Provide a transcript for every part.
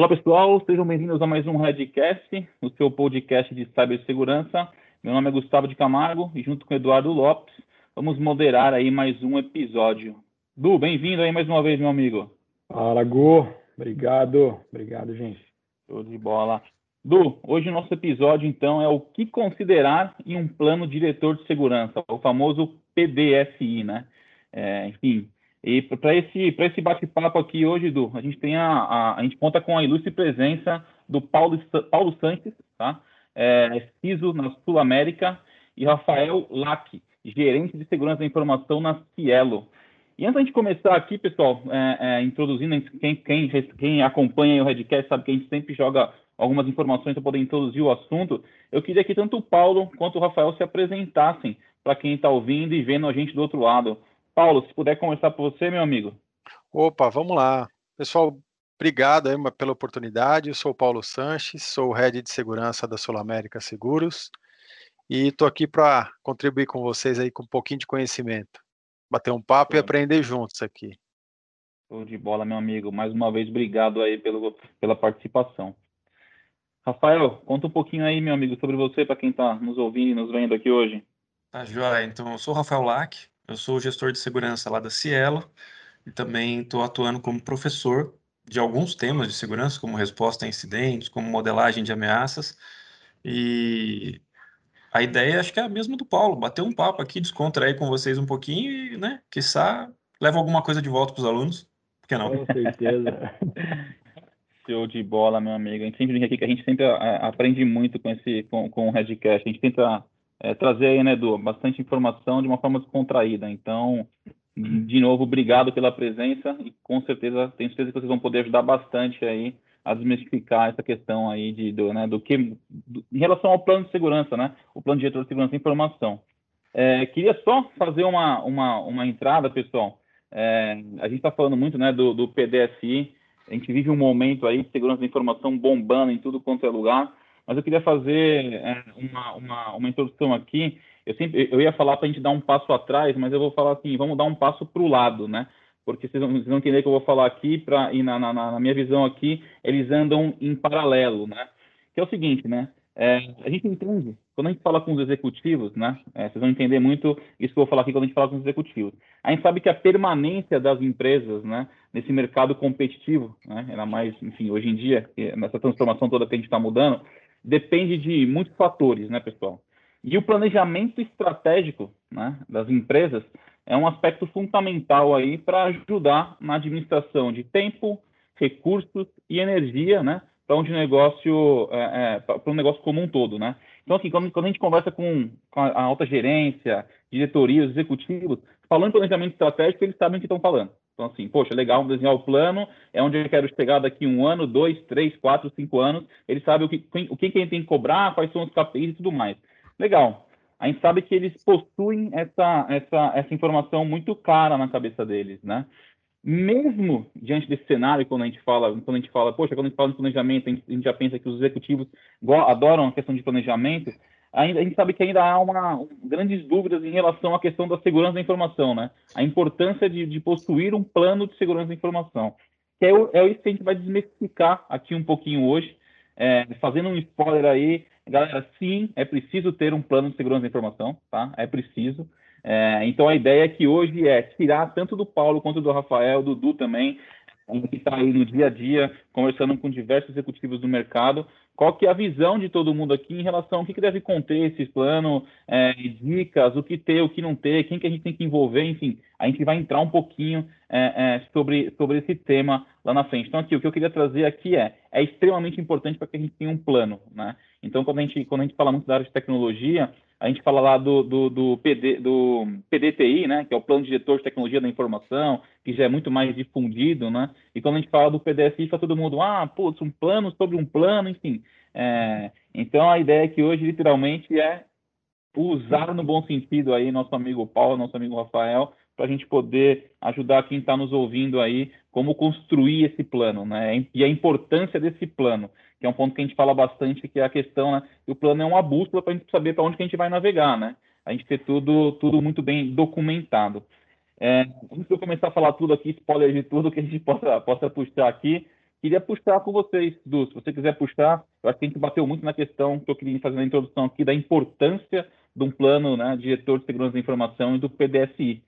Olá pessoal, sejam bem-vindos a mais um Redcast, o seu podcast de cibersegurança. Meu nome é Gustavo de Camargo e junto com Eduardo Lopes vamos moderar aí mais um episódio. Du, bem-vindo aí mais uma vez, meu amigo. Fala, Gu. Obrigado. Obrigado, gente. Show de bola. Du, hoje o nosso episódio então é o que considerar em um plano diretor de segurança, o famoso PDSI, né? É, enfim, e para esse, esse bate-papo aqui hoje, Edu, a gente tem a, a, a, gente conta com a ilustre presença do Paulo, Paulo Santos, tá? É, CISO na Sul América, e Rafael Lack, gerente de segurança da informação na Cielo. E antes de começar aqui, pessoal, é, é, introduzindo, quem, quem, quem acompanha o Redcast sabe que a gente sempre joga algumas informações para poder introduzir o assunto. Eu queria que tanto o Paulo quanto o Rafael se apresentassem para quem está ouvindo e vendo a gente do outro lado. Paulo, se puder começar por você, meu amigo. Opa, vamos lá. Pessoal, obrigado aí pela oportunidade. Eu sou o Paulo Sanches, sou o Head de Segurança da Sul América Seguros e estou aqui para contribuir com vocês aí com um pouquinho de conhecimento. Bater um papo Sim. e aprender juntos aqui. Show de bola, meu amigo. Mais uma vez, obrigado aí pelo, pela participação. Rafael, conta um pouquinho aí, meu amigo, sobre você, para quem está nos ouvindo e nos vendo aqui hoje. Tá, joia. Então, eu sou o Rafael Lack, eu sou gestor de segurança lá da Cielo e também estou atuando como professor de alguns temas de segurança, como resposta a incidentes, como modelagem de ameaças. E a ideia acho que é a mesma do Paulo, bater um papo aqui, descontrair com vocês um pouquinho e, né, quiçá, leva alguma coisa de volta para os alunos. Por que não? Com certeza. Show de bola, meu amigo. A gente sempre aqui que a gente sempre é, aprende muito com esse com, com o Redcast. A gente tenta é, trazer aí, né, Edu, bastante informação de uma forma descontraída. Então, de novo, obrigado pela presença e com certeza, tenho certeza que vocês vão poder ajudar bastante aí a desmistificar essa questão aí de, do, né, do que, do, em relação ao plano de segurança, né, o plano diretor de segurança da informação. É, queria só fazer uma, uma, uma entrada, pessoal. É, a gente está falando muito, né, do, do PDSI, a gente vive um momento aí de segurança da informação bombando em tudo quanto é lugar, mas eu queria fazer é, uma, uma, uma introdução aqui. Eu sempre eu ia falar para a gente dar um passo atrás, mas eu vou falar assim, vamos dar um passo para o lado, né? Porque vocês vão, vocês vão entender que eu vou falar aqui, pra, e na, na, na, minha visão aqui, eles andam em paralelo, né? Que é o seguinte, né? É, a gente entende, quando a gente fala com os executivos, né? É, vocês vão entender muito isso que eu vou falar aqui quando a gente fala com os executivos. A gente sabe que a permanência das empresas, né? Nesse mercado competitivo, né? Ainda mais, enfim, hoje em dia, nessa transformação toda que a gente está mudando, depende de muitos fatores, né, pessoal? E o planejamento estratégico né, das empresas é um aspecto fundamental aí para ajudar na administração de tempo, recursos e energia, né, para um negócio, é, é, para um negócio como um todo, né? Então, assim, quando, quando a gente conversa com, com, a alta gerência, diretoria, os executivos, falando em planejamento estratégico, eles sabem o que estão falando. Então, assim, poxa, legal desenhar o plano, é onde eu quero chegar daqui um ano, dois, três, quatro, cinco anos. Ele sabe o que, o que, que tem que cobrar, quais são os KPIs e tudo mais. Legal. A gente sabe que eles possuem essa, essa, essa informação muito clara na cabeça deles, né? Mesmo diante desse cenário, quando a gente fala, quando a gente fala, poxa, quando a gente fala de planejamento, a gente, a gente já pensa que os executivos adoram a questão de planejamento, ainda, a gente sabe que ainda há uma, grandes dúvidas em relação à questão da segurança da informação, né? A importância de, de possuir um plano de segurança da informação. Que é, é isso que a gente vai desmistificar aqui um pouquinho hoje, é, fazendo um spoiler aí. Galera, sim, é preciso ter um plano de segurança da informação, tá? É preciso. É, então a ideia aqui hoje é tirar tanto do Paulo quanto do Rafael, do Du também, que está aí no dia a dia, conversando com diversos executivos do mercado, qual que é a visão de todo mundo aqui em relação ao que, que deve conter esse plano, é, dicas, o que ter, o que não ter, quem que a gente tem que envolver, enfim, a gente vai entrar um pouquinho é, é, sobre, sobre esse tema lá na frente. Então, aqui, o que eu queria trazer aqui é, é extremamente importante para que a gente tenha um plano, né? Então, quando a gente, quando a gente fala muito da área de tecnologia, a gente fala lá do, do, do, PD, do PDTI, né, que é o Plano Diretor de Tecnologia da Informação, que já é muito mais difundido, né? E quando a gente fala do PDSI, fica todo mundo, ah, putz, um plano sobre um plano, enfim. É, então, a ideia aqui hoje, literalmente, é usar no bom sentido aí nosso amigo Paulo, nosso amigo Rafael, para a gente poder ajudar quem está nos ouvindo aí como construir esse plano, né? E a importância desse plano que é um ponto que a gente fala bastante, que é a questão, né? O plano é uma bússola para a gente saber para onde que a gente vai navegar, né? A gente ter tudo, tudo muito bem documentado. É, antes de eu começar a falar tudo aqui, spoiler de tudo que a gente possa, possa puxar aqui, queria puxar com vocês, Du, se você quiser puxar, eu acho que a gente bateu muito na questão que eu queria fazer na introdução aqui, da importância de um plano né, diretor de segurança da informação e do PDSI.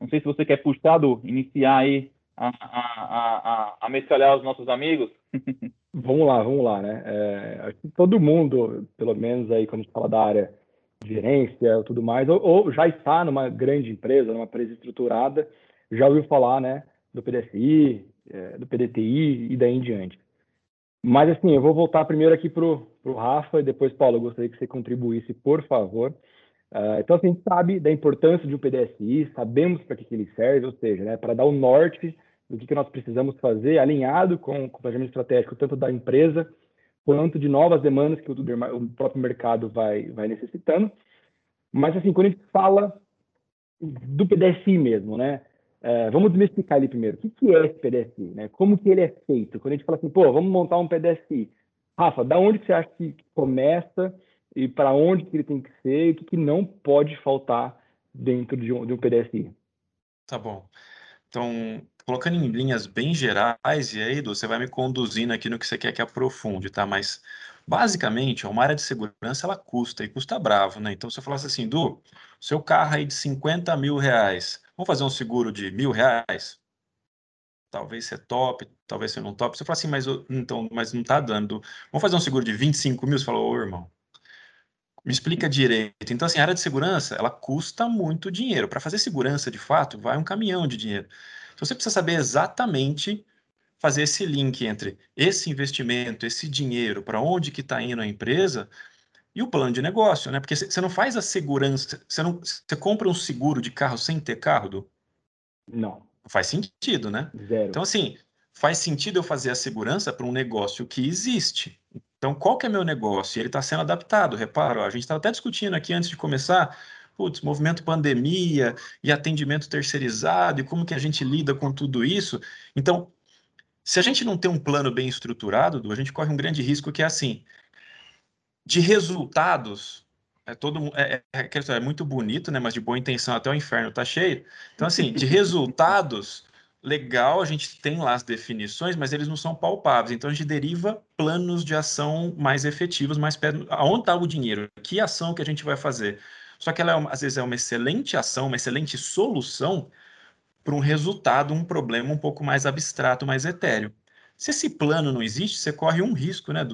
Não sei se você quer puxar, Du, iniciar aí a, a, a, a metralhar os nossos amigos. vamos lá, vamos lá, né? É, todo mundo, pelo menos aí quando a gente fala da área de gerência e tudo mais, ou, ou, já está numa grande empresa, numa empresa estruturada, já ouviu falar, né, do PDSI, é, do PDTI e daí em diante. Mas assim, eu vou voltar primeiro aqui para o Rafa e depois, Paulo, eu gostaria que você contribuísse, por favor. Uh, então, assim, a gente sabe da importância de um PDSI, sabemos para que, que ele serve, ou seja, né, para dar o norte do que, que nós precisamos fazer, alinhado com, com o planejamento estratégico, tanto da empresa quanto de novas demandas que o, o próprio mercado vai, vai necessitando. Mas, assim, quando a gente fala do PDSI mesmo, né, uh, vamos explicar ele primeiro. O que, que é esse PDSI? Né? Como que ele é feito? Quando a gente fala assim, pô, vamos montar um PDSI. Rafa, da onde você acha que começa? E para onde que ele tem que ser e o que, que não pode faltar dentro de um, de um. Tá bom. Então, colocando em linhas bem gerais, e aí, Edu, você vai me conduzindo aqui no que você quer que aprofunde, tá? Mas, basicamente, uma área de segurança, ela custa, e custa bravo, né? Então, se eu falasse assim, Du, seu carro aí de 50 mil reais, vamos fazer um seguro de mil reais? Talvez você top, talvez você não top. Você fala assim, mas, então, mas não tá dando. Vamos fazer um seguro de 25 mil? Você falou, ô, irmão, me explica direito. Então, assim, a área de segurança, ela custa muito dinheiro. Para fazer segurança, de fato, vai um caminhão de dinheiro. Então, você precisa saber exatamente fazer esse link entre esse investimento, esse dinheiro, para onde que está indo a empresa e o plano de negócio, né? Porque você não faz a segurança, você não, você compra um seguro de carro sem ter carro, do? Não. Faz sentido, né? Zero. Então, assim, faz sentido eu fazer a segurança para um negócio que existe. Então, qual que é meu negócio? Ele está sendo adaptado, repara, a gente estava até discutindo aqui antes de começar, putz, movimento pandemia e atendimento terceirizado e como que a gente lida com tudo isso. Então, se a gente não tem um plano bem estruturado, a gente corre um grande risco que é assim, de resultados, é todo é, é, é, muito bonito, né? Mas de boa intenção até o inferno tá cheio. Então, assim, de resultados, legal, a gente tem lá as definições, mas eles não são palpáveis. Então a gente deriva planos de ação mais efetivos, mais perto. Aonde está o dinheiro? Que ação que a gente vai fazer? Só que ela é às vezes é uma excelente ação, uma excelente solução para um resultado, um problema um pouco mais abstrato, mais etéreo. Se esse plano não existe, você corre um risco, né?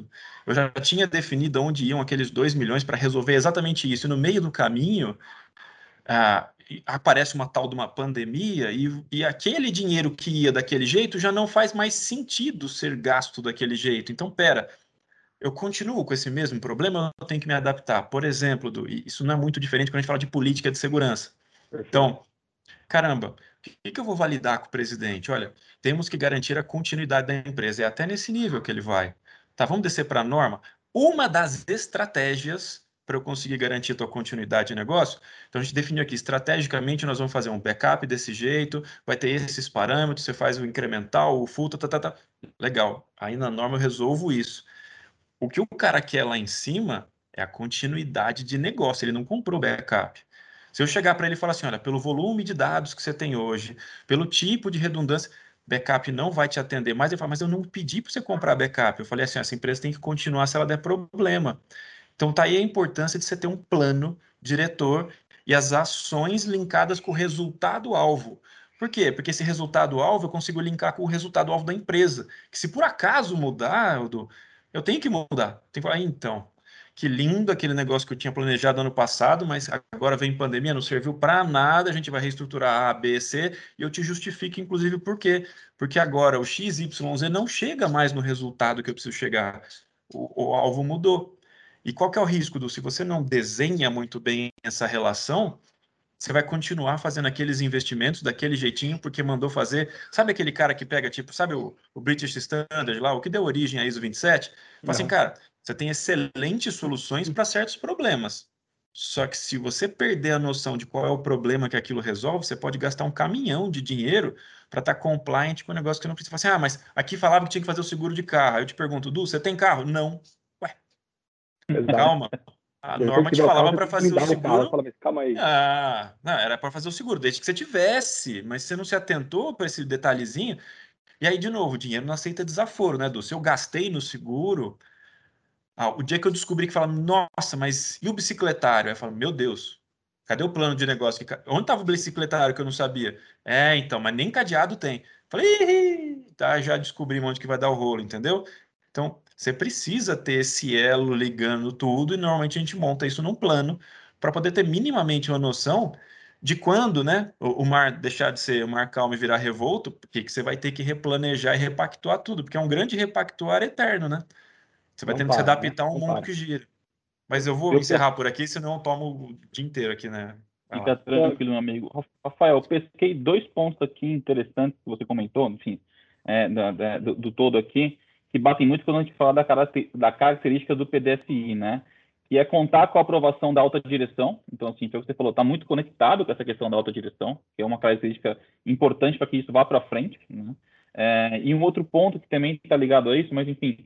Eu já tinha definido onde iam aqueles 2 milhões para resolver exatamente isso. E no meio do caminho, ah, aparece uma tal de uma pandemia e, e aquele dinheiro que ia daquele jeito já não faz mais sentido ser gasto daquele jeito. Então, pera, eu continuo com esse mesmo problema, eu tenho que me adaptar. Por exemplo, do, isso não é muito diferente quando a gente fala de política de segurança. Então, caramba, o que, que eu vou validar com o presidente? Olha, temos que garantir a continuidade da empresa. É até nesse nível que ele vai. Tá, vamos descer para a norma. Uma das estratégias para eu conseguir garantir a tua continuidade de negócio. Então a gente definiu aqui, estrategicamente nós vamos fazer um backup desse jeito, vai ter esses parâmetros, você faz o incremental, o full, tá, tá, tá, tá. Legal. Aí na norma eu resolvo isso. O que o cara quer lá em cima é a continuidade de negócio, ele não comprou backup. Se eu chegar para ele e falar assim, olha, pelo volume de dados que você tem hoje, pelo tipo de redundância, backup não vai te atender mais. Ele fala, mas eu não pedi para você comprar backup. Eu falei assim, essa empresa tem que continuar se ela der problema. Então, tá aí a importância de você ter um plano diretor e as ações linkadas com o resultado-alvo. Por quê? Porque esse resultado-alvo eu consigo linkar com o resultado-alvo da empresa. Que se por acaso mudar, eu tenho que mudar. Tem que falar, então, que lindo aquele negócio que eu tinha planejado ano passado, mas agora vem pandemia, não serviu para nada, a gente vai reestruturar A, B, C, e eu te justifico, inclusive, por quê? Porque agora o X, Y, Z não chega mais no resultado que eu preciso chegar. O, o alvo mudou. E qual que é o risco do se você não desenha muito bem essa relação, você vai continuar fazendo aqueles investimentos daquele jeitinho porque mandou fazer. Sabe aquele cara que pega, tipo, sabe o, o British Standard lá, o que deu origem à ISO 27? Fala assim, cara, você tem excelentes soluções para certos problemas. Só que se você perder a noção de qual é o problema que aquilo resolve, você pode gastar um caminhão de dinheiro para estar tá compliant com um negócio que não precisa. Assim, ah, mas aqui falava que tinha que fazer o seguro de carro. Aí eu te pergunto, Du, você tem carro? Não. Exato. Calma. A norma te falava para fazer o seguro. Carro, fala, calma aí. Ah, não, era para fazer o seguro, desde que você tivesse, mas você não se atentou para esse detalhezinho. E aí, de novo, o dinheiro não aceita desaforo, né, Du? Se eu gastei no seguro, ah, o dia que eu descobri que fala, nossa, mas e o bicicletário? Aí eu falo, meu Deus, cadê o plano de negócio? Onde estava o bicicletário que eu não sabia? É, então, mas nem cadeado tem. Falei, tá, já descobri onde que vai dar o rolo, entendeu? Então, você precisa ter esse elo ligando tudo e normalmente a gente monta isso num plano para poder ter minimamente uma noção de quando, né, o, o, mar deixar de ser o mar calmo e virar revolto, porque que você vai ter que replanejar e repactuar tudo, porque é um grande repactuar eterno, né? Você vai ter que se adaptar a um mundo que gira. Mas eu vou eu encerrar por aqui, senão eu tomo o dia inteiro aqui, né? Fica tranquilo, meu amigo. Rafael, eu pesquei dois pontos aqui interessantes que você comentou, enfim, é, da, do, do, todo aqui, que batem muito quando a gente fala da, característica do PDSI, né? Que é contar com a aprovação da alta direção. Então, assim, o que você falou, está muito conectado com essa questão da alta direção, que é uma característica importante para que isso vá para frente. Né? É, e um outro ponto que também está ligado a isso, mas enfim,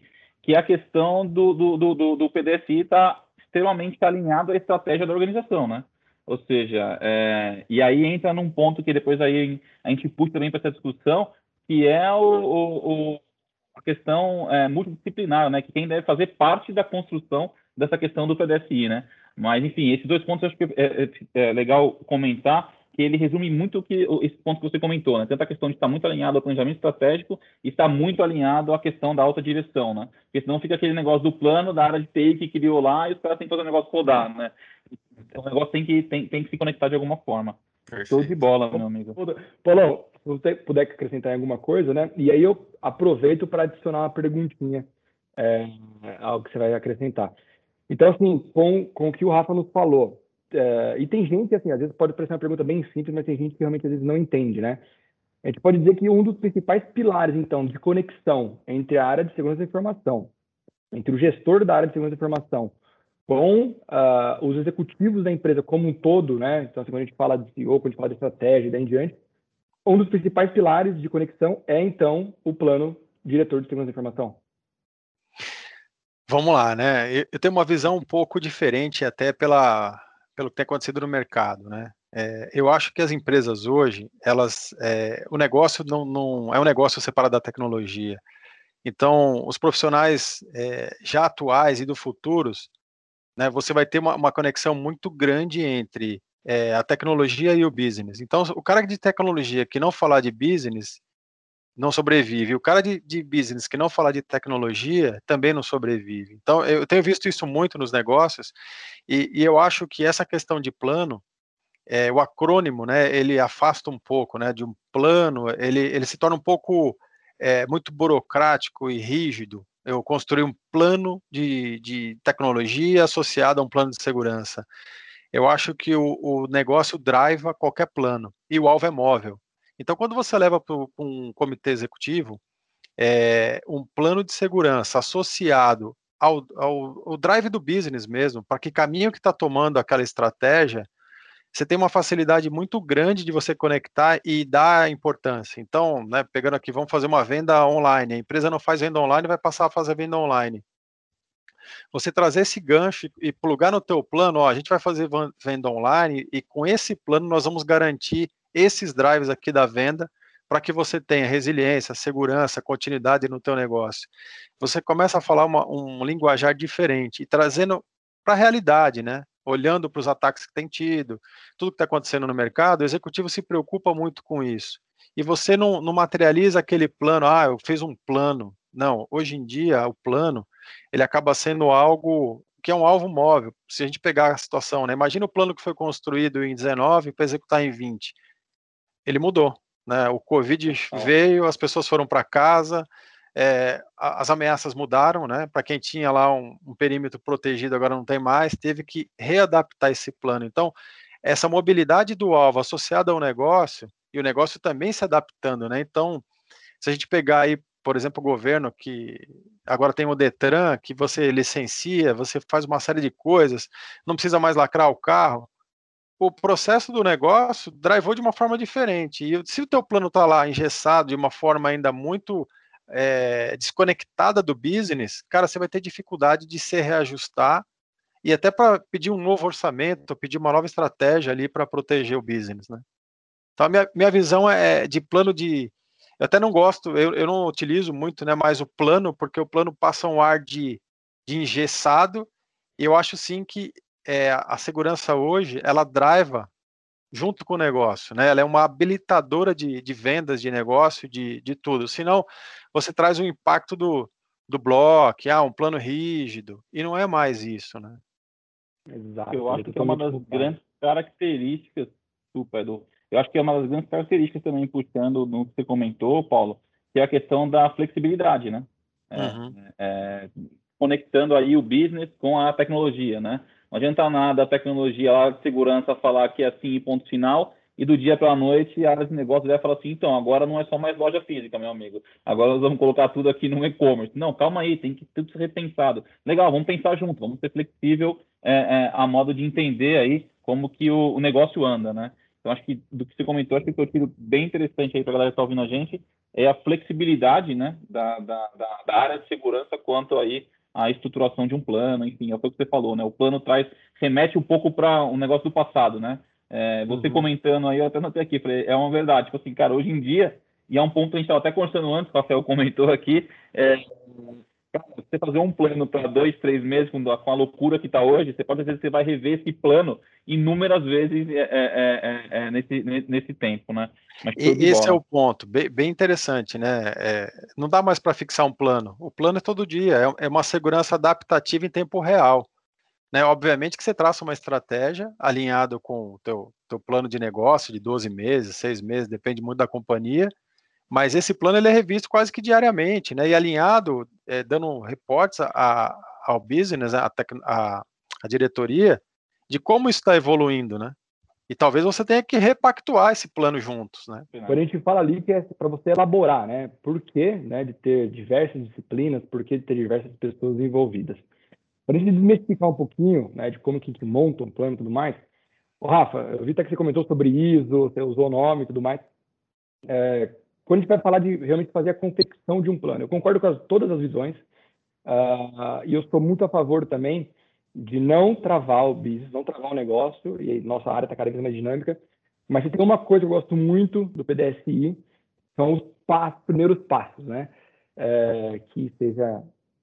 que é a questão do, do, do, do PDSI estar tá extremamente alinhado à estratégia da organização, né? Ou seja, é, e aí entra num ponto que depois aí a gente puxa também para essa discussão, que é o, o a questão é, multidisciplinar, né? Que quem deve fazer parte da construção dessa questão do PDSI, né? Mas, enfim, esses dois pontos eu acho que é, é, é legal comentar, que ele resume muito o que, esse ponto que você comentou, né? Tanto a questão de estar muito alinhado ao planejamento estratégico e estar muito alinhado à questão da alta direção, né? Porque senão fica aquele negócio do plano da área de TI que criou lá e os caras têm que fazer o negócio rodar, né? Então, o negócio tem que, tem, tem que se conectar de alguma forma. Perfeito. Show de bola, meu amigo. Paulo, se você puder acrescentar alguma coisa, né? E aí eu aproveito para adicionar uma perguntinha é, ao que você vai acrescentar. Então, assim, com, com o que o Rafa nos falou, é, e tem gente, assim, às vezes pode parecer uma pergunta bem simples, mas tem gente que realmente às vezes não entende, né? A gente pode dizer que um dos principais pilares, então, de conexão entre a área de segurança da informação, entre o gestor da área de segurança da informação com uh, os executivos da empresa como um todo, né? Então, assim, quando a gente fala de CEO, quando a gente fala de estratégia e daí em diante, um dos principais pilares de conexão é, então, o plano diretor de segurança da informação. Vamos lá, né? Eu tenho uma visão um pouco diferente até pela, pelo que tem acontecido no mercado, né? É, eu acho que as empresas hoje, elas, é, o negócio não, não, é um negócio separado da tecnologia. Então, os profissionais é, já atuais e do futuros, né, você vai ter uma, uma conexão muito grande entre é, a tecnologia e o business. Então, o cara de tecnologia que não falar de business não sobrevive. O cara de, de business que não falar de tecnologia também não sobrevive. Então, eu tenho visto isso muito nos negócios e, e eu acho que essa questão de plano, é, o acrônimo, né, ele afasta um pouco, né, de um plano, ele, ele se torna um pouco é, muito burocrático e rígido, eu construí um plano de, de tecnologia associado a um plano de segurança. Eu acho que o, o negócio driva qualquer plano e o alvo é móvel. Então, quando você leva para um comitê executivo é, um plano de segurança associado ao, ao, ao drive do business mesmo, para que caminho que está tomando aquela estratégia, você tem uma facilidade muito grande de você conectar e dar importância. Então, né, pegando aqui, vamos fazer uma venda online. A empresa não faz venda online, vai passar a fazer venda online. Você trazer esse gancho e plugar no teu plano, ó, a gente vai fazer venda online e com esse plano nós vamos garantir esses drives aqui da venda para que você tenha resiliência, segurança, continuidade no teu negócio. Você começa a falar uma, um linguajar diferente e trazendo para a realidade, né? Olhando para os ataques que tem tido, tudo que está acontecendo no mercado, o executivo se preocupa muito com isso. E você não, não materializa aquele plano, ah, eu fiz um plano. Não, hoje em dia, o plano, ele acaba sendo algo que é um alvo móvel. Se a gente pegar a situação, né? Imagina o plano que foi construído em 19 para executar em 20. Ele mudou, né? O Covid veio, as pessoas foram para casa, é, as ameaças mudaram, né? Para quem tinha lá um, um, perímetro protegido, agora não tem mais, teve que readaptar esse plano. Então, essa mobilidade do alvo associada ao negócio, e o negócio também se adaptando, né? Então, se a gente pegar aí, por exemplo, o governo que agora tem o Detran, que você licencia, você faz uma série de coisas, não precisa mais lacrar o carro, o processo do negócio drivou de uma forma diferente. E se o teu plano está lá engessado de uma forma ainda muito é, desconectada do business, cara, você vai ter dificuldade de se reajustar e até para pedir um novo orçamento, pedir uma nova estratégia ali para proteger o business, né? Então, a minha, minha visão é de plano de. Eu até não gosto, eu, eu não utilizo muito né, mais o plano, porque o plano passa um ar de, de engessado, e eu acho sim que é, a segurança hoje, ela driva junto com o negócio, né? Ela é uma habilitadora de, de vendas, de negócio, de, de tudo. Senão, você traz o impacto do, do bloco, ah, um plano rígido, e não é mais isso, né? Exato. Eu acho que é uma das grandes características, desculpa, Edu, eu acho que é uma das grandes características também, puxando no que você comentou, Paulo, que é a questão da flexibilidade, né? É, uhum. é, conectando aí o business com a tecnologia, né? Não adianta nada a tecnologia lá de segurança falar que é assim ponto final, e do dia para a noite a área de negócio vai falar assim, então, agora não é só mais loja física, meu amigo. Agora nós vamos colocar tudo aqui no e-commerce. Não, calma aí, tem que tudo ser repensado. Legal, vamos pensar junto, vamos ser flexível é, é, a modo de entender aí como que o, o negócio anda, né? Então, acho que do que você comentou, acho que eu tiro bem interessante aí para a galera que está ouvindo a gente, é a flexibilidade né, da, da, da, da, área de segurança quanto aí à estruturação de um plano, enfim, é o que você falou, né? O plano traz, remete um pouco para um negócio do passado, né? É, você uhum. comentando aí, eu até notei aqui, falei, é uma verdade, tipo assim, cara, hoje em dia, e é um ponto que a gente estava até conversando antes, o Rafael comentou aqui, é, você fazer um plano para dois, três meses, com a, loucura que está hoje, você pode dizer que você vai rever esse plano inúmeras vezes é, é, é, é nesse, nesse tempo, né? esse é o ponto, bem, bem interessante, né? É, não dá mais para fixar um plano. O plano é todo dia, é, é, uma segurança adaptativa em tempo real. Né? Obviamente que você traça uma estratégia alinhado com o teu, teu plano de negócio de 12 meses, 6 meses, depende muito da companhia, mas esse plano ele é revisto quase que diariamente, né? E alinhado, é, dando reportes a, ao business, a, a, a diretoria, de como isso está evoluindo, né? E talvez você tenha que repactuar esse plano juntos, né? Quando a gente fala ali que é para você elaborar, né? Por que, né, de ter diversas disciplinas, por que de ter diversas pessoas envolvidas. Para a gente desmistificar um pouquinho, né, de como que, que monta um plano e tudo mais. Ô, Rafa, eu vi até que você comentou sobre ISO, você usou o nome e tudo mais. É, quando a gente vai falar de realmente fazer a confecção de um plano, eu concordo com as, todas as visões uh, e eu sou muito a favor também de não travar o business, não travar o negócio, e nossa área está cada vez mais dinâmica, mas tem uma coisa que eu gosto muito do PDSI, são os passos, primeiros passos, né? É, que seja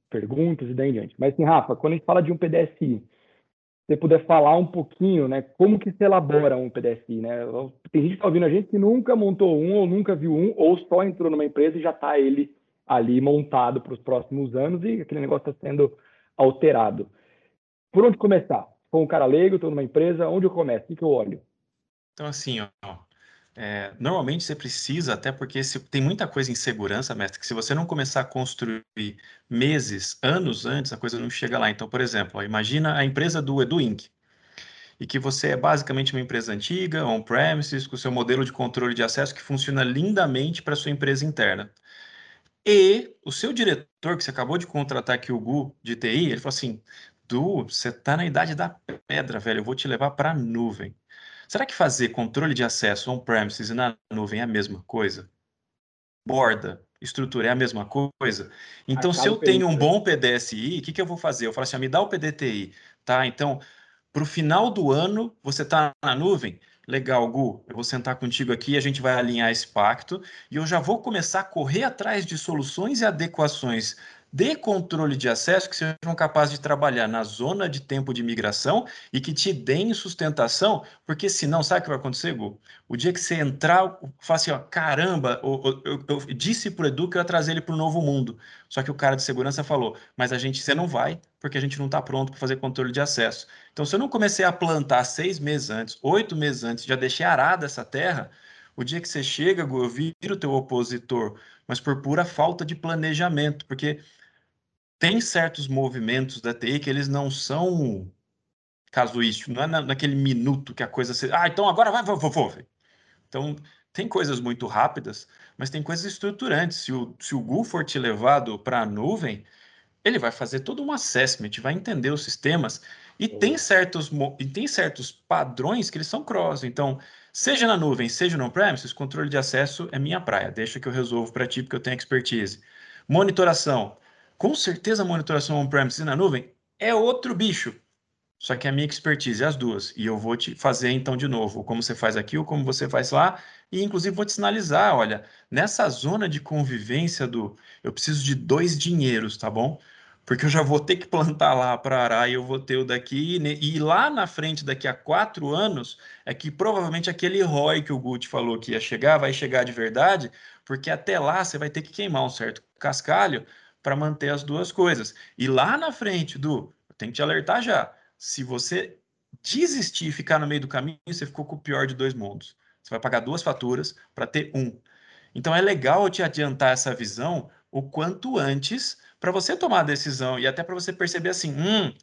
perguntas e daí em diante. Mas, assim, Rafa, quando a gente fala de um PDSI, você puder falar um pouquinho, né, como que se elabora um PDSI, né? Tem gente que está ouvindo a gente que nunca montou um ou nunca viu um ou só entrou numa empresa e já está ele ali montado para os próximos anos e aquele negócio está sendo alterado. Por onde começar? Com um cara leigo, estou numa empresa, onde eu começo? O que, que eu olho? Então, assim, ó, é, normalmente você precisa, até porque se, tem muita coisa em segurança, mestre, que se você não começar a construir meses, anos antes, a coisa não chega lá. Então, por exemplo, ó, imagina a empresa do Edu Inc. E que você é basicamente uma empresa antiga, on-premises, com seu modelo de controle de acesso que funciona lindamente para sua empresa interna. E o seu diretor, que você acabou de contratar aqui, o Gu, de TI, ele falou assim: Du, você está na idade da pedra, velho, eu vou te levar para a nuvem. Será que fazer controle de acesso on-premises e na nuvem é a mesma coisa? Borda, estrutura é a mesma coisa? Então, Acaba se eu tenho um bom PDSI, o que, que eu vou fazer? Eu falo assim, ah, me dá o PDTI, tá? Então, para o final do ano, você está na nuvem? Legal, Gu, eu vou sentar contigo aqui, a gente vai alinhar esse pacto e eu já vou começar a correr atrás de soluções e adequações de controle de acesso que sejam capazes de trabalhar na zona de tempo de migração e que te deem sustentação, porque senão, sabe o que vai acontecer, Gu? O dia que você entrar, fala assim, ó, caramba, eu, eu, eu disse pro Edu que eu ia trazer ele para o novo mundo. Só que o cara de segurança falou, mas a gente, você não vai, porque a gente não está pronto para fazer controle de acesso. Então, se eu não comecei a plantar seis meses antes, oito meses antes, já deixei arada essa terra, o dia que você chega, Gu, eu viro o teu opositor, mas por pura falta de planejamento, porque tem certos movimentos da TI que eles não são casuísticos, não é na, naquele minuto que a coisa se. Ah, então agora vai, vou, vou. Então, tem coisas muito rápidas, mas tem coisas estruturantes. Se o, se o Gu for te levado para a nuvem, ele vai fazer todo um assessment, vai entender os sistemas e tem certos, e tem certos padrões que eles são cross. Então, seja na nuvem, seja no on-premises, controle de acesso é minha praia. Deixa que eu resolvo para ti, porque eu tenho expertise. Monitoração. Com certeza a monitoração on-premise na nuvem é outro bicho. Só que a minha expertise é as duas. E eu vou te fazer então de novo, como você faz aqui ou como você faz lá. E inclusive vou te sinalizar, olha, nessa zona de convivência do eu preciso de dois dinheiros, tá bom? Porque eu já vou ter que plantar lá para arar e eu vou ter o daqui. E lá na frente, daqui a quatro anos, é que provavelmente aquele ROI que o Guti falou que ia chegar, vai chegar de verdade, porque até lá você vai ter que queimar um certo cascalho para manter as duas coisas. E lá na frente, do, eu tenho que te alertar já. Se você desistir e ficar no meio do caminho, você ficou com o pior de dois mundos. Você vai pagar duas faturas para ter um. Então é legal te adiantar essa visão o quanto antes para você tomar a decisão e até para você perceber assim, hum,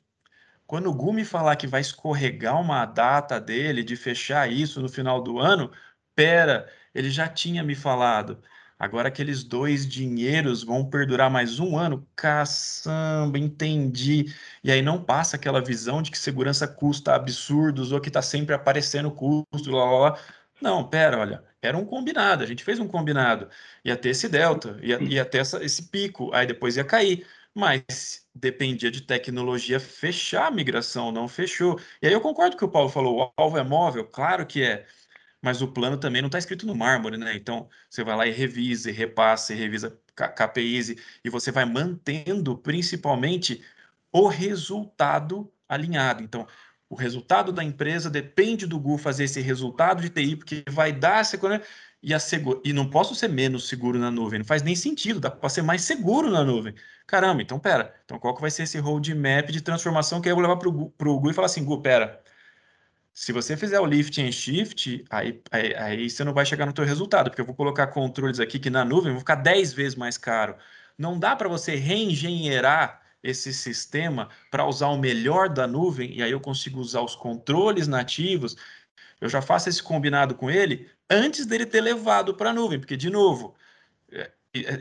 quando o Gu me falar que vai escorregar uma data dele de fechar isso no final do ano, pera, ele já tinha me falado. Agora aqueles dois dinheiros vão perdurar mais um ano? Caçamba, entendi. E aí não passa aquela visão de que segurança custa absurdos ou que está sempre aparecendo custo, lá, lá, lá. Não, pera, olha, era um combinado, a gente fez um combinado. Ia ter esse delta, ia, ia ter essa, esse pico, aí depois ia cair. Mas dependia de tecnologia fechar a migração, não fechou. E aí eu concordo com o que o Paulo falou, o alvo é móvel, claro que é mas o plano também não está escrito no mármore, né? Então, você vai lá e revisa, e repassa, e revisa KPIs, e você vai mantendo principalmente o resultado alinhado. Então, o resultado da empresa depende do Google fazer esse resultado de TI, porque vai dar segurança e a segura. E não posso ser menos seguro na nuvem, não faz nem sentido, dá para ser mais seguro na nuvem. Caramba, então pera. Então qual que vai ser esse roadmap de transformação que eu vou levar para o Google e falar assim, Google, pera, se você fizer o lift and shift, aí, aí, aí, você não vai chegar no teu resultado, porque eu vou colocar controles aqui que na nuvem vão ficar 10 vezes mais caro. Não dá para você reengenheirar esse sistema para usar o melhor da nuvem, e aí eu consigo usar os controles nativos. Eu já faço esse combinado com ele antes dele ter levado para a nuvem, porque, de novo, é,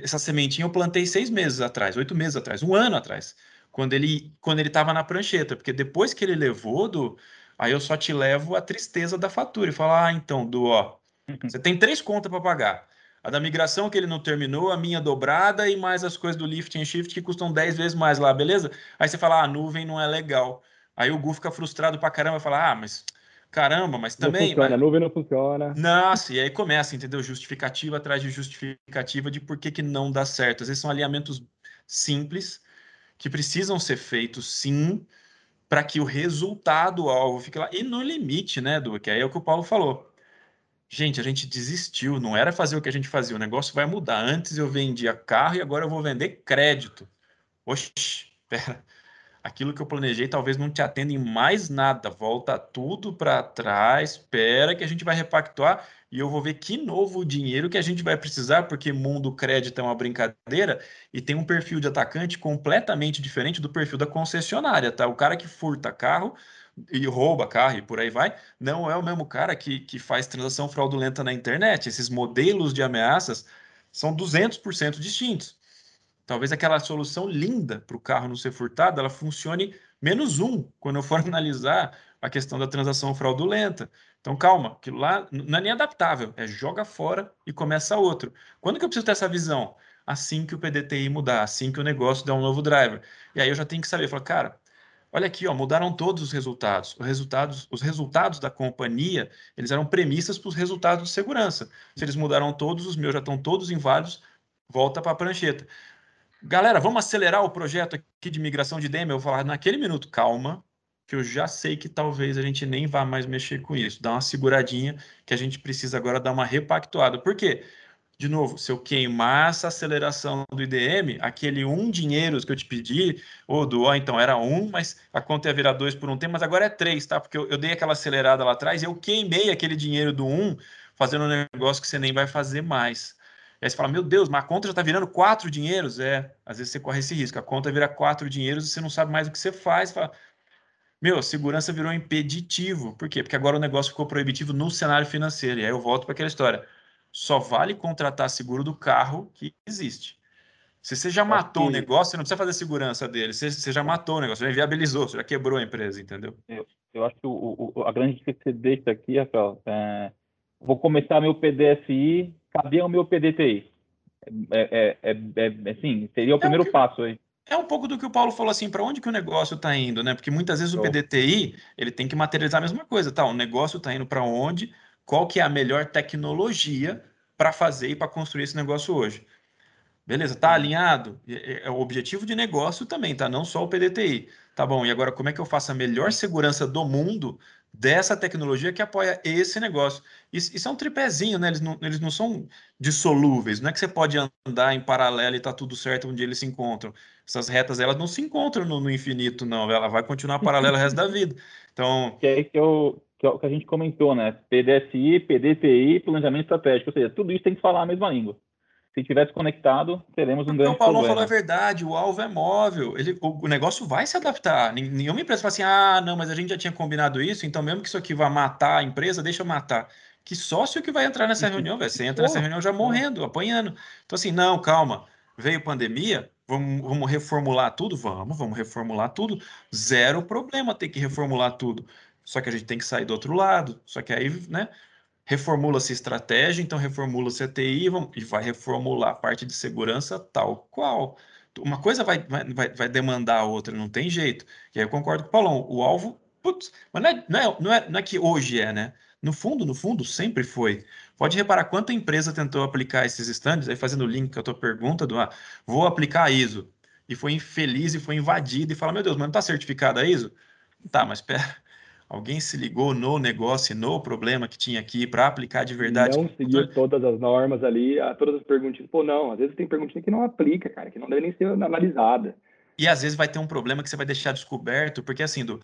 essa sementinha eu plantei seis meses atrás, oito meses atrás, um ano atrás, quando ele quando ele estava na prancheta, porque depois que ele levou do Aí eu só te levo a tristeza da fatura e falo: ah, então, Du, ó, uhum. você tem três contas para pagar. A da migração que ele não terminou, a minha dobrada e mais as coisas do lift and shift que custam 10 vezes mais lá, beleza? Aí você fala: ah, a nuvem não é legal. Aí o Gu fica frustrado pra caramba e fala: ah, mas caramba, mas também. Não funciona, mas... a nuvem não funciona. Nossa, e aí começa, entendeu? Justificativa atrás de justificativa de por que, que não dá certo. Às vezes são alinhamentos simples que precisam ser feitos sim, para que o resultado alvo fique lá. E no limite, né, Du, que aí é o que o Paulo falou. Gente, a gente desistiu, não era fazer o que a gente fazia, o negócio vai mudar. Antes eu vendia carro e agora eu vou vender crédito. Oxi, pera. Aquilo que eu planejei talvez não te atenda em mais nada. Volta tudo para trás, espera que a gente vai repactuar e eu vou ver que novo dinheiro que a gente vai precisar, porque mundo crédito é uma brincadeira e tem um perfil de atacante completamente diferente do perfil da concessionária, tá? O cara que furta carro e rouba carro e por aí vai, não é o mesmo cara que, que faz transação fraudulenta na internet. Esses modelos de ameaças são 200% distintos. Talvez aquela solução linda para o carro não ser furtado, ela funcione menos um quando eu for analisar a questão da transação fraudulenta. Então, calma, aquilo lá não é nem adaptável, é joga fora e começa outro. Quando que eu preciso ter essa visão? Assim que o PDTI mudar, assim que o negócio der um novo driver. E aí eu já tenho que saber, falar, cara, olha aqui, ó, mudaram todos os resultados. Os resultados, os resultados da companhia, eles eram premissas para os resultados de segurança. Se eles mudaram todos, os meus já estão todos inválidos, volta para a prancheta. Galera, vamos acelerar o projeto aqui de migração de DM? Eu vou falar naquele minuto, calma, que eu já sei que talvez a gente nem vá mais mexer com isso. Dá uma seguradinha que a gente precisa agora dar uma repactuada. Por quê? De novo, se eu queimar essa aceleração do IDM, aquele um dinheiro que eu te pedi, ou do, ó, então era um, mas a conta ia virar dois por um tempo, mas agora é três, tá? Porque eu, eu dei aquela acelerada lá atrás eu queimei aquele dinheiro do um, fazendo um negócio que você nem vai fazer mais. Aí você fala, meu Deus, mas a conta já está virando quatro dinheiros. É, às vezes você corre esse risco. A conta vira quatro dinheiros e você não sabe mais o que você faz. Fala, meu, segurança virou impeditivo. Por quê? Porque agora o negócio ficou proibitivo no cenário financeiro. E aí eu volto para aquela história. Só vale contratar seguro do carro que existe. Se você já matou o negócio, você não precisa fazer segurança dele. Você, você já matou o negócio, já inviabilizou, você já quebrou a empresa, entendeu? Eu, eu acho que o, o, a grande dica que você deixa aqui, Rafael, é, vou começar meu PDFI, cadê o meu PDTI? É, é, é, assim, seria o é primeiro o que, passo aí. é um pouco do que o Paulo falou assim, para onde que o negócio está indo, né? Porque muitas vezes o PDTI ele tem que materializar a mesma coisa, tá? O negócio está indo para onde? Qual que é a melhor tecnologia para fazer e para construir esse negócio hoje? Beleza, tá alinhado? É, é o objetivo de negócio também, tá? Não só o PDTI. Tá bom, e agora como é que eu faço a melhor segurança do mundo dessa tecnologia que apoia esse negócio? Isso, é um tripézinho, né? Eles não, eles não são dissolúveis. Não é que você pode andar em paralelo e tá tudo certo onde eles se encontram. Essas retas, elas não se encontram no, no infinito, não. Ela vai continuar paralela o resto da vida. Então... Que é que, eu, que, é que a gente comentou, né? PDSI, PDPI, planejamento estratégico. Ou seja, tudo isso tem que falar a mesma língua se tivesse conectado, teremos um grande o Paulão problema. falou a verdade, o alvo é móvel, ele, o, o negócio vai se adaptar. Nenhuma empresa fala assim, ah, não, mas a gente já tinha combinado isso, então mesmo que isso aqui vá matar a empresa, deixa eu matar. Que sócio que vai entrar nessa reunião, velho? Você entra nessa reunião já morrendo, apanhando. Então assim, não, calma, veio pandemia, vamos, vamos reformular tudo? Vamos, vamos reformular tudo. Zero problema ter que reformular tudo. Só que a gente tem que sair do outro lado. Só que aí, né? Reformula-se estratégia, então reformula-se a TI e vai reformular a parte de segurança tal qual. Uma coisa vai, vai, vai demandar a outra, não tem jeito. E aí eu concordo com o Paulão, o alvo, putz, mas não é, não, é, não, é, não é que hoje é, né? No fundo, no fundo, sempre foi. Pode reparar quanta empresa tentou aplicar esses standards, aí fazendo o link com a tua pergunta, do ah, vou aplicar a ISO, e foi infeliz e foi invadido, e fala, meu Deus, mas não está certificada a ISO? Tá, mas espera, Alguém se ligou no negócio, no problema que tinha aqui para aplicar de verdade? Não seguiu todas as normas ali, todas as perguntinhas. Pô, não, às vezes tem perguntinha que não aplica, cara, que não deve nem ser analisada. E às vezes vai ter um problema que você vai deixar descoberto, porque assim, do,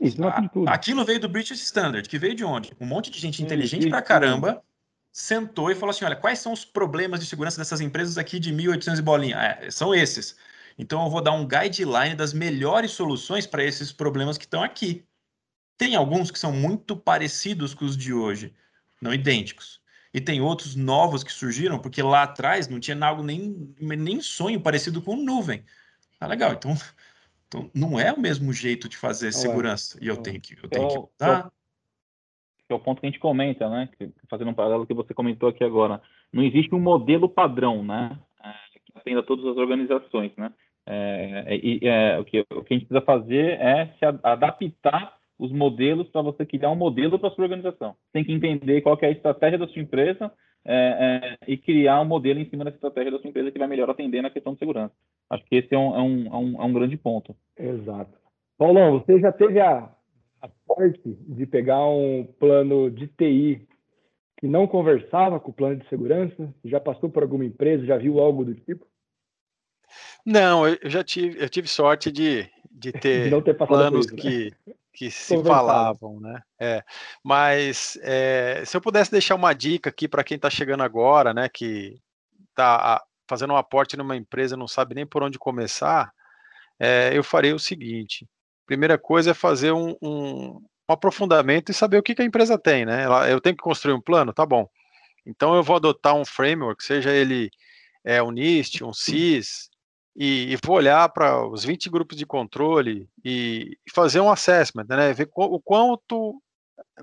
Isso a, aquilo veio do British Standard, que veio de onde? Um monte de gente inteligente para caramba sentou e falou assim: olha, quais são os problemas de segurança dessas empresas aqui de 1.800 e bolinha? É, são esses. Então eu vou dar um guideline das melhores soluções para esses problemas que estão aqui. Tem alguns que são muito parecidos com os de hoje, não idênticos. E tem outros novos que surgiram, porque lá atrás não tinha algo nem, nem sonho parecido com nuvem. Tá legal, então, então não é o mesmo jeito de fazer segurança. E eu tenho que, eu tenho que mudar. Que é o ponto que a gente comenta, né? Fazendo um paralelo que você comentou aqui agora. Não existe um modelo padrão, né? É, que atenda todas as organizações, né? É, é, é, o, que, o que a gente precisa fazer é se adaptar os modelos para você criar um modelo para sua organização. Tem que entender qual que é a estratégia da sua empresa é, é, e criar um modelo em cima da estratégia da sua empresa que vai melhor atender na questão de segurança. Acho que esse é um, é um, é um, é um grande ponto. Exato. Paulão, você já teve a, a sorte de pegar um plano de TI que não conversava com o plano de segurança? Já passou por alguma empresa? Já viu algo do tipo? Não, eu já tive, eu tive sorte de, de ter, de ter planos isso, né? que, que se falavam, né? É, mas é, se eu pudesse deixar uma dica aqui para quem está chegando agora, né, que está fazendo um aporte numa empresa não sabe nem por onde começar, é, eu farei o seguinte: primeira coisa é fazer um, um, um aprofundamento e saber o que, que, a empresa tem, né? Eu tenho que construir um plano, tá bom? Então eu vou adotar um framework, seja ele é, um NIST, um CIS, e, e vou olhar para os 20 grupos de controle e, e fazer um assessment, né? Ver o quanto,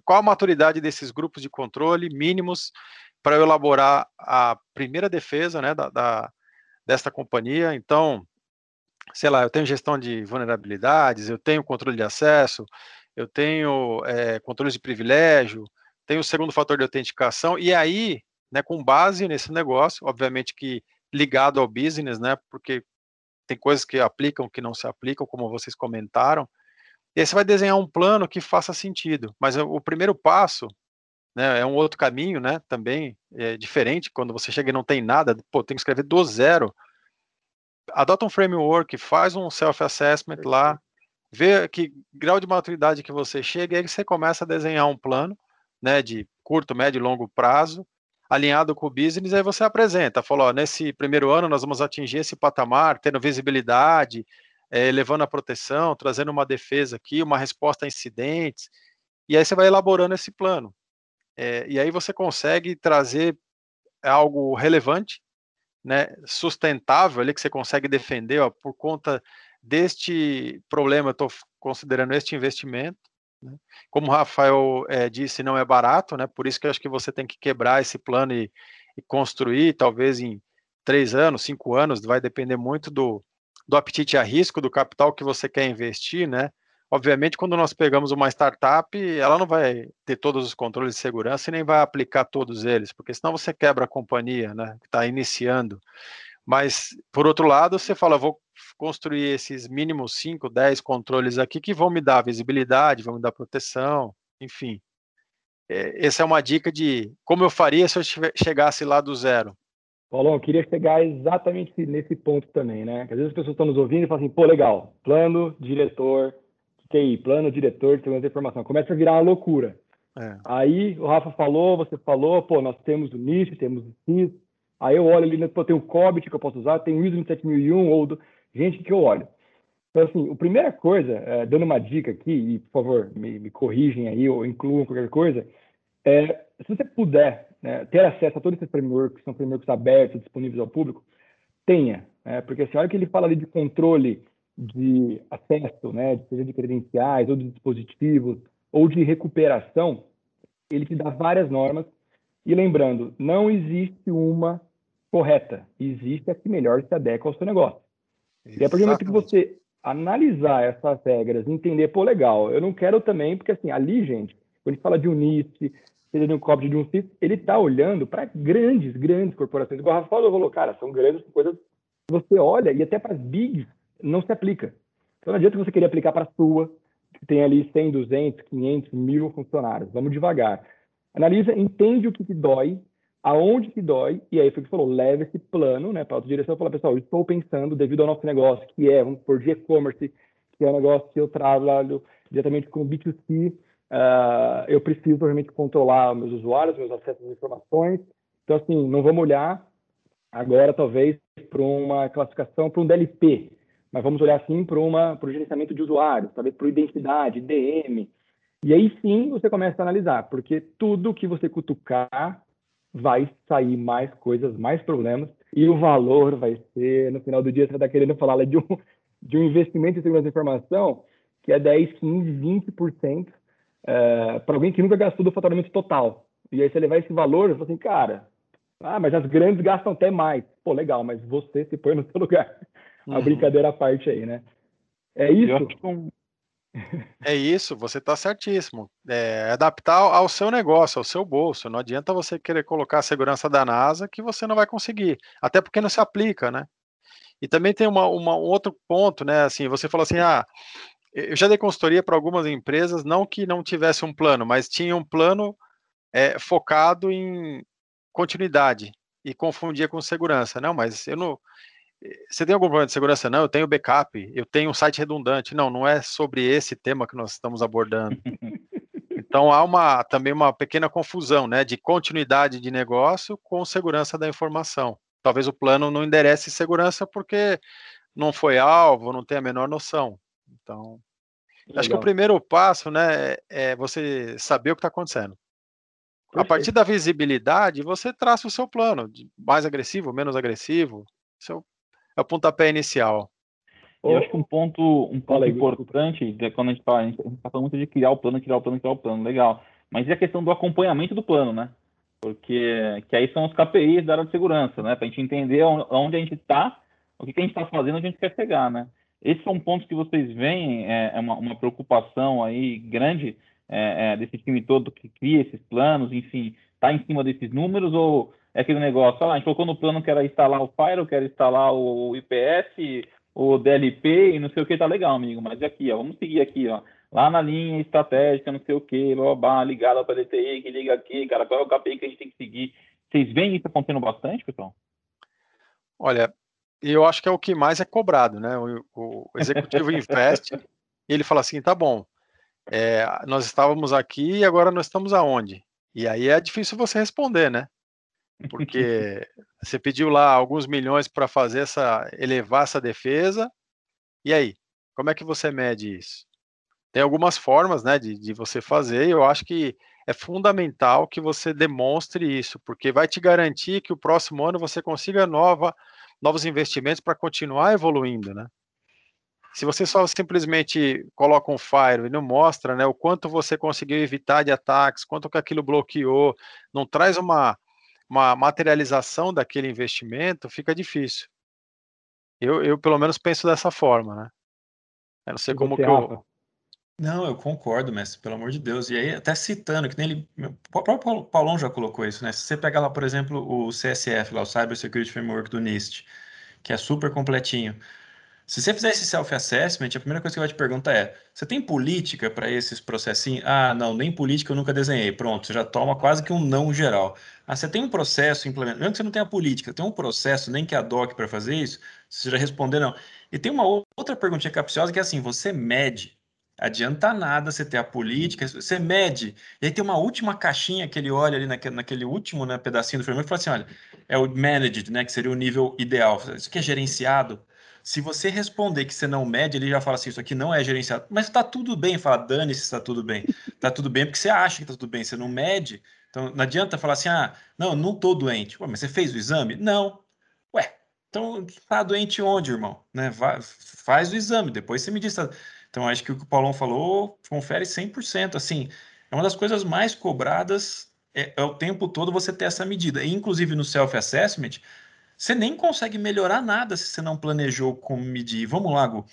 qual a maturidade desses grupos de controle mínimos para eu elaborar a primeira defesa, né, da, da desta companhia. Então, sei lá, eu tenho gestão de vulnerabilidades, eu tenho controle de acesso, eu tenho é, controle de privilégio, tenho o segundo fator de autenticação, e aí, né, com base nesse negócio, obviamente que ligado ao business, né, porque tem coisas que aplicam, que não se aplicam, como vocês comentaram. E aí você vai desenhar um plano que faça sentido. Mas o primeiro passo né, é um outro caminho, né? Também é diferente quando você chega e não tem nada, pô, tem que escrever do zero. Adota um framework, faz um self-assessment lá, vê que grau de maturidade que você chega, e aí você começa a desenhar um plano, né, de curto, médio e longo prazo, alinhado com o business, aí você apresenta, falou, nesse primeiro ano nós vamos atingir esse patamar, tendo visibilidade, é, elevando a proteção, trazendo uma defesa aqui, uma resposta a incidentes, e aí você vai elaborando esse plano. É, e aí você consegue trazer algo relevante, né, sustentável ali que você consegue defender ó, por conta deste problema, eu estou considerando este investimento? Como o Rafael é, disse, não é barato, né? Por isso que eu acho que você tem que quebrar esse plano e, e construir, talvez em três anos, cinco anos, vai depender muito do, do apetite a risco do capital que você quer investir, né? Obviamente, quando nós pegamos uma startup, ela não vai ter todos os controles de segurança e nem vai aplicar todos eles, porque senão você quebra a companhia, né? Que está iniciando. Mas, por outro lado, você fala, vou construir esses mínimos 5, 10 controles aqui que vão me dar visibilidade, vão me dar proteção, enfim. É, essa é uma dica de como eu faria se eu chegasse lá do zero. Paulão, eu queria chegar exatamente nesse ponto também, né? Às vezes as pessoas estão nos ouvindo e falam assim, pô, legal, plano, diretor, TI, plano, diretor de segurança da informação. Começa a virar uma loucura. É. Aí o Rafa falou, você falou, pô, nós temos o NIST, temos o CIS, aí eu olho ali, pô, tem o COBIT que eu posso usar, tem o ISO 27001, ou do... gente que eu olho. Então, assim, a primeira coisa, é, dando uma dica aqui, e por favor, me, me corrigem aí ou incluam qualquer coisa, é, se você puder né, ter acesso a todos esses frameworks, são frameworks abertos, disponíveis ao público, tenha. Né, porque assim, a hora que ele fala ali de controle de acesso, né, seja de credenciais ou de dispositivos, ou de recuperação, ele te dá várias normas. E lembrando, não existe uma correta, existe a que melhor se adequa ao seu negócio. Exatamente. E a partir do momento que você analisar essas regras, entender, pô, legal, eu não quero também, porque assim, ali, gente, quando a gente fala de um NIST, seja de um COP, de um CIS, ele está olhando para grandes, grandes corporações. Igual o Rafa falou, cara, são grandes coisas que você olha, e até para as bigs não se aplica. Então não adianta você querer aplicar para a sua, que tem ali 100, 200, 500, mil funcionários. Vamos devagar. Analisa, entende o que te dói, aonde te dói, e aí foi que falou, leve esse plano né, para a direção e fala, pessoal, estou pensando, devido ao nosso negócio, que é, vamos por de e-commerce, que é um negócio que eu trabalho diretamente com B2C, uh, ah, eu preciso realmente controlar meus usuários, meus acessos às informações. Então, assim, não vamos olhar agora, talvez, para uma classificação, para um DLP, mas vamos olhar sim para o gerenciamento de usuários, talvez para identidade, DM. E aí sim você começa a analisar, porque tudo que você cutucar vai sair mais coisas, mais problemas, e o valor vai ser, no final do dia, você vai estar querendo falar de um, de um investimento em segurança da informação que é 10, 15, 20% é, para alguém que nunca gastou do faturamento total. E aí você levar esse valor, você fala assim, cara, ah, mas as grandes gastam até mais. Pô, legal, mas você se põe no seu lugar uhum. a brincadeira à parte aí, né? É isso. É isso, você está certíssimo. É adaptar ao seu negócio, ao seu bolso. Não adianta você querer colocar a segurança da NASA que você não vai conseguir, até porque não se aplica, né? E também tem uma, uma, um outro ponto, né? Assim, você falou assim, ah, eu já dei consultoria para algumas empresas, não que não tivesse um plano, mas tinha um plano é, focado em continuidade e confundia com segurança. Não, mas eu não, você tem algum problema de segurança? Não, eu tenho backup, eu tenho um site redundante. Não, não é sobre esse tema que nós estamos abordando. Então há uma também uma pequena confusão, né, de continuidade de negócio com segurança da informação. Talvez o plano não enderece segurança porque não foi alvo, não tem a menor noção. Então, Legal. acho que o primeiro passo, né, é você saber o que está acontecendo. A partir da visibilidade, você traça o seu plano, mais agressivo, menos agressivo. Seu é o pontapé inicial. Eu acho que um ponto, um ponto importante, é quando a gente fala, a gente está falando muito de criar o plano, criar o plano, criar o plano, legal. Mas e a questão do acompanhamento do plano, né? Porque que aí são os KPIs da área de segurança, né? Para a gente entender onde a gente está, o que, que a gente está fazendo, onde a gente quer chegar, né? Esses são pontos que vocês veem, é, é uma, uma, preocupação aí grande é, é, desse time todo que cria esses planos, enfim, está em cima desses números ou é aquele negócio, ah, a gente colocou no plano que era instalar o Fire, que era instalar o IPS, o DLP e não sei o que, tá legal, amigo, mas aqui, ó, vamos seguir aqui, ó, lá na linha estratégica, não sei o que, blá, ligado para DTI, que liga aqui, cara, qual é o KPI que a gente tem que seguir? Vocês veem isso acontecendo bastante, pessoal? Olha, eu acho que é o que mais é cobrado, né? O, o executivo investe e ele fala assim, tá bom, é, nós estávamos aqui e agora nós estamos aonde? E aí é difícil você responder, né? Porque você pediu lá alguns milhões para fazer essa elevar essa defesa. E aí, como é que você mede isso? Tem algumas formas, né, de, de você fazer. E eu acho que é fundamental que você demonstre isso, porque vai te garantir que o próximo ano você consiga nova, novos investimentos para continuar evoluindo, né? Se você só simplesmente coloca um fire e não mostra, né, o quanto você conseguiu evitar de ataques, quanto que aquilo bloqueou, não traz uma uma materialização daquele investimento, fica difícil. Eu, eu pelo menos penso dessa forma, né? Eu não sei como que eu. Não, eu concordo, mestre, pelo amor de Deus. E aí, até citando, que nem ele. O próprio Paulão já colocou isso, né? Se você pegar lá, por exemplo, o CSF, lá, o Cyber Security Framework do NIST, que é super completinho. Se você fizer esse self-assessment, a primeira coisa que vai te perguntar é: você tem política para esses processinhos? Ah, não, nem política eu nunca desenhei. Pronto, você já toma quase que um não geral. Ah, você tem um processo implementado, mesmo que você não tenha política, tem um processo, nem que a DOC para fazer isso, você já responder não. E tem uma outra perguntinha capciosa que é assim: você mede Adianta nada você ter a política, você mede. E aí tem uma última caixinha que ele olha ali naquele, naquele último né, pedacinho do framework e fala assim: olha, é o managed, né? Que seria o nível ideal. Isso aqui é gerenciado. Se você responder que você não mede, ele já fala assim: isso aqui não é gerenciado. Mas está tudo bem, fala, dane-se, está tudo bem. Está tudo bem porque você acha que está tudo bem, você não mede. Então não adianta falar assim: ah, não, não estou doente. Pô, mas você fez o exame? Não. Ué, então está doente onde, irmão? Né? Vai, faz o exame, depois você me diz. Tá... Então, acho que o que o Paulão falou confere 100%. Assim, é uma das coisas mais cobradas é, é o tempo todo você ter essa medida. E, inclusive, no self-assessment, você nem consegue melhorar nada se você não planejou como medir. Vamos lá, Gu.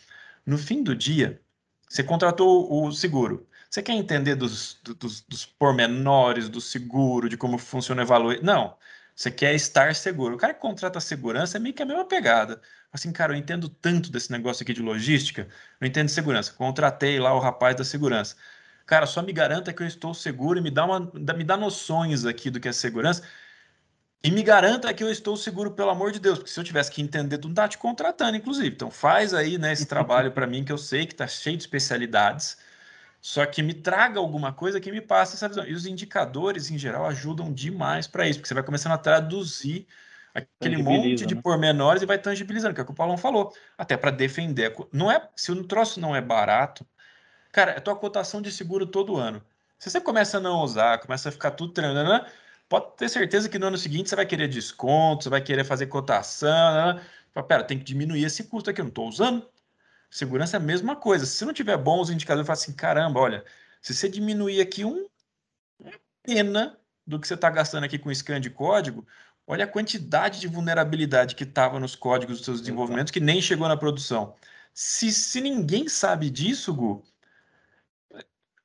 No fim do dia, você contratou o seguro. Você quer entender dos, dos, dos pormenores do seguro, de como funciona o valor? Não. Você quer estar seguro. O cara que contrata segurança é meio que a mesma pegada. Assim, cara, eu entendo tanto desse negócio aqui de logística, eu entendo segurança. Contratei lá o rapaz da segurança. Cara, só me garanta que eu estou seguro e me dá, uma, me dá noções aqui do que é segurança. E me garanta que eu estou seguro, pelo amor de Deus, porque se eu tivesse que entender tudo, tá te contratando, inclusive. Então faz aí né, esse trabalho para mim, que eu sei que está cheio de especialidades só que me traga alguma coisa que me passe essa visão. E os indicadores, em geral, ajudam demais para isso, porque você vai começando a traduzir aquele monte de né? pormenores e vai tangibilizando, que é o que o Paulão falou, até para defender. Não é, se o troço não é barato, cara, é tua cotação de seguro todo ano. Se você começa a não usar, começa a ficar tudo treinando, né? Pode ter certeza que no ano seguinte você vai querer desconto, você vai querer fazer cotação. Né? Pera, tem que diminuir esse custo aqui, eu não estou usando. Segurança é a mesma coisa. Se não tiver bons indicadores, fala assim, caramba, olha, se você diminuir aqui um pena do que você está gastando aqui com scan de código, olha a quantidade de vulnerabilidade que estava nos códigos dos seus desenvolvimentos que nem chegou na produção. Se, se ninguém sabe disso, Gu,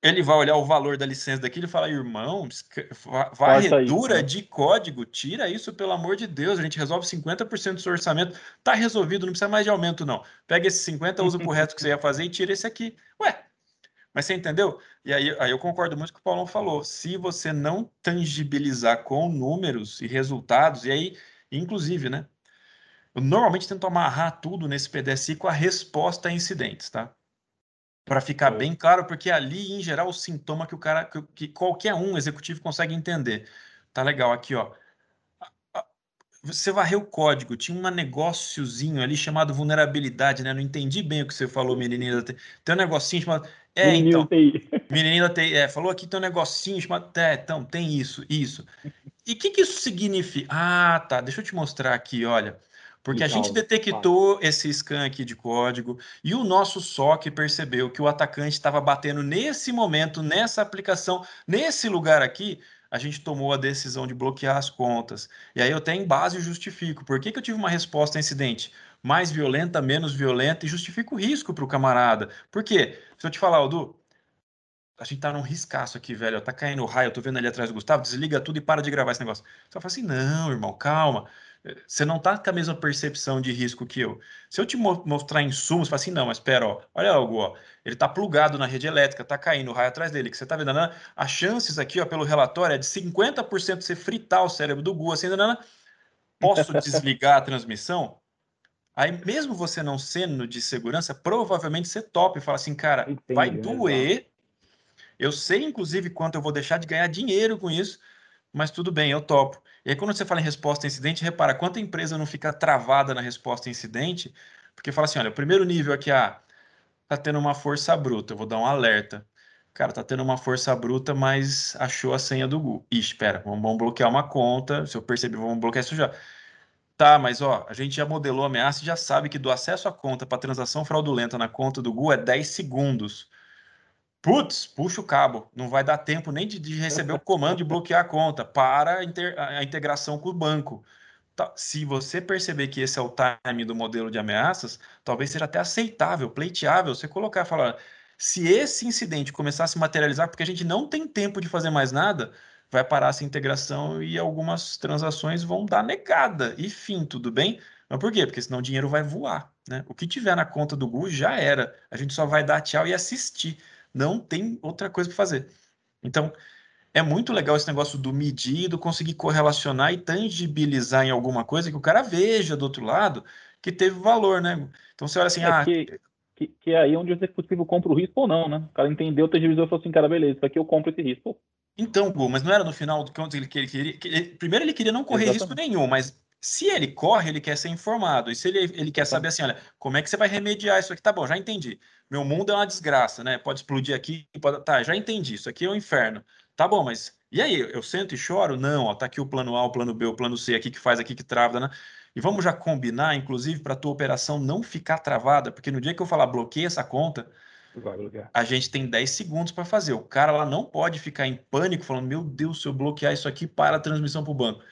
ele vai olhar o valor da licença daquilo e falar, irmão, varredura de código, tira isso, pelo amor de Deus, a gente resolve 50% do seu orçamento, tá resolvido, não precisa mais de aumento, não. Pega esses 50, usa pro resto que você ia fazer e tira esse aqui. Ué, mas você entendeu? E aí, aí eu concordo muito com o que o Paulão falou. Se você não tangibilizar com números e resultados, e aí, inclusive, né? Eu normalmente tento amarrar tudo nesse PDSI com a resposta a incidentes, tá? Para ficar bem claro, porque ali, em geral, o sintoma que o cara, que, que qualquer um executivo consegue entender. Tá legal aqui, ó. Você varreu o código, tinha um negóciozinho ali chamado vulnerabilidade, né? Não entendi bem o que você falou, menininha. Tem um negocinho chamado. É, então. Menininha TI. É, falou aqui, tem um negocinho chamado. É, então, tem isso, isso. E o que, que isso significa? Ah, tá. Deixa eu te mostrar aqui, olha. Porque a gente detectou esse scan aqui de código e o nosso SOC percebeu que o atacante estava batendo nesse momento, nessa aplicação, nesse lugar aqui. A gente tomou a decisão de bloquear as contas. E aí eu até em base justifico. Por que, que eu tive uma resposta a incidente? Mais violenta, menos violenta, e justifico o risco para o camarada. Por quê? Se eu te falar, Aldu, a gente tá num riscaço aqui, velho. Tá caindo raio, eu tô vendo ali atrás do Gustavo, desliga tudo e para de gravar esse negócio. Você fala assim: não, irmão, calma. Você não está com a mesma percepção de risco que eu. Se eu te mostrar insumos, você fala assim, não, mas espera, ó, olha algo, ó, ele está plugado na rede elétrica, está caindo o raio atrás dele, que você está vendo, né? as chances aqui, ó, pelo relatório, é de 50% você fritar o cérebro do Gu, assim, né? posso desligar a transmissão? Aí, mesmo você não sendo de segurança, provavelmente você topa e fala assim, cara, Entendi, vai doer. Eu sei, inclusive, quanto eu vou deixar de ganhar dinheiro com isso, mas tudo bem, eu topo. E aí, quando você fala em resposta a incidente, repara quanta empresa não fica travada na resposta a incidente, porque fala assim: olha, o primeiro nível aqui, ah, tá tendo uma força bruta, eu vou dar um alerta. Cara, tá tendo uma força bruta, mas achou a senha do Google. Ixi, espera, vamos, bloquear uma conta. Se eu perceber, vamos bloquear isso já. Tá, mas ó, a gente já modelou a ameaça e já sabe que do acesso à conta para transação fraudulenta na conta do Google é 10 segundos. Putz, puxa o cabo, não vai dar tempo nem de, de receber o comando de bloquear a conta para a, inter, a integração com o banco. Tá, se você perceber que esse é o time do modelo de ameaças, talvez seja até aceitável, pleiteável, você colocar falar, se esse incidente começar a se materializar, porque a gente não tem tempo de fazer mais nada, vai parar essa integração e algumas transações vão dar negada. E fim, tudo bem? Mas por quê? Porque senão o dinheiro vai voar. Né? O que tiver na conta do Google já era. A gente só vai dar tchau e assistir. Não tem outra coisa para fazer. Então, é muito legal esse negócio do medir, do conseguir correlacionar e tangibilizar em alguma coisa que o cara veja do outro lado que teve valor, né? Então você olha assim, é ah, que, que, que, é aí onde o executivo compra o risco ou não, né? O cara entendeu, tangibilizou e falou assim, cara, beleza, isso aqui eu compro esse risco. Então, Gu, mas não era no final do que ele queria. Que ele, primeiro ele queria não correr Exatamente. risco nenhum, mas se ele corre, ele quer ser informado. E se ele, ele quer saber assim, olha, como é que você vai remediar isso aqui? Tá bom, já entendi. Meu mundo é uma desgraça, né? Pode explodir aqui, pode... tá, já entendi. Isso aqui é um inferno. Tá bom, mas e aí? Eu sento e choro? Não, ó, tá aqui o plano A, o plano B, o plano C, aqui que faz, aqui que trava, né? E vamos já combinar, inclusive, para a tua operação não ficar travada, porque no dia que eu falar bloqueia essa conta, a gente tem 10 segundos para fazer. O cara lá não pode ficar em pânico, falando: Meu Deus, se eu bloquear isso aqui, para a transmissão para o banco.